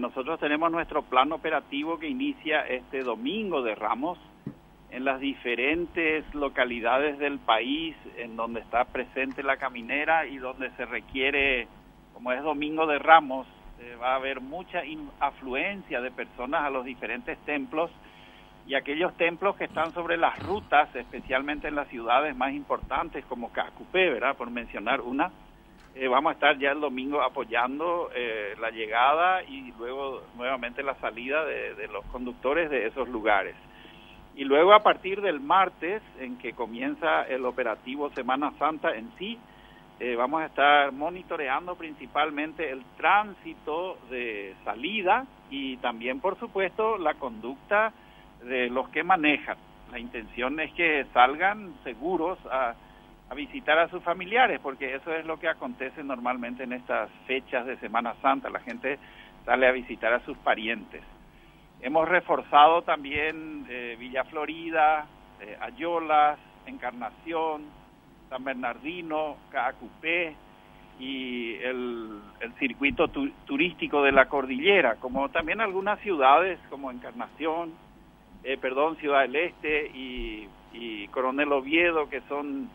nosotros tenemos nuestro plan operativo que inicia este domingo de Ramos en las diferentes localidades del país en donde está presente la caminera y donde se requiere, como es Domingo de Ramos, eh, va a haber mucha afluencia de personas a los diferentes templos y aquellos templos que están sobre las rutas, especialmente en las ciudades más importantes como Cacupé, ¿verdad? Por mencionar una, eh, vamos a estar ya el domingo apoyando eh, la llegada y luego nuevamente la salida de los conductores de esos lugares. Y luego a partir del martes, en que comienza el operativo Semana Santa en sí, eh, vamos a estar monitoreando principalmente el tránsito de salida y también, por supuesto, la conducta de los que manejan. La intención es que salgan seguros a, a visitar a sus familiares, porque eso es lo que acontece normalmente en estas fechas de Semana Santa. La gente sale a visitar a sus parientes. Hemos reforzado también eh, Villa Florida, eh, Ayolas, Encarnación, San Bernardino, Caacupé y el, circuito turístico de la cordillera, como también algunas ciudades como Encarnación, eh, perdón, Ciudad del Este y Coronel Oviedo, que son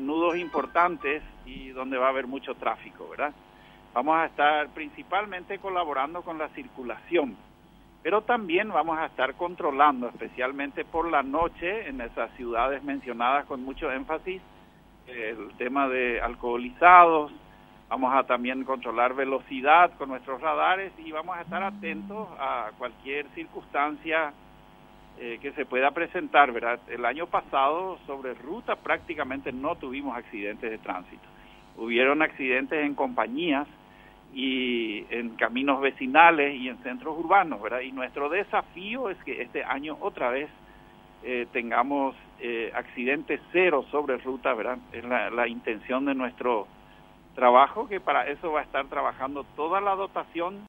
nudos importantes y donde va a haber mucho tráfico, ¿verdad? Vamos a estar principalmente colaborando con la circulación pero también vamos a estar controlando, especialmente por la noche, en esas ciudades mencionadas con mucho énfasis, el tema de alcoholizados, vamos a también controlar velocidad con nuestros radares y vamos a estar atentos a cualquier circunstancia eh, que se pueda presentar, ¿verdad? El año pasado sobre ruta prácticamente no tuvimos accidentes de tránsito. Hubieron accidentes en compañías y en caminos vecinales y en centros urbanos, ¿verdad? Y nuestro desafío es que este año otra vez eh, tengamos eh, accidentes cero sobre ruta, ¿verdad? Es la, la intención de nuestro trabajo, que para eso va a estar trabajando toda la dotación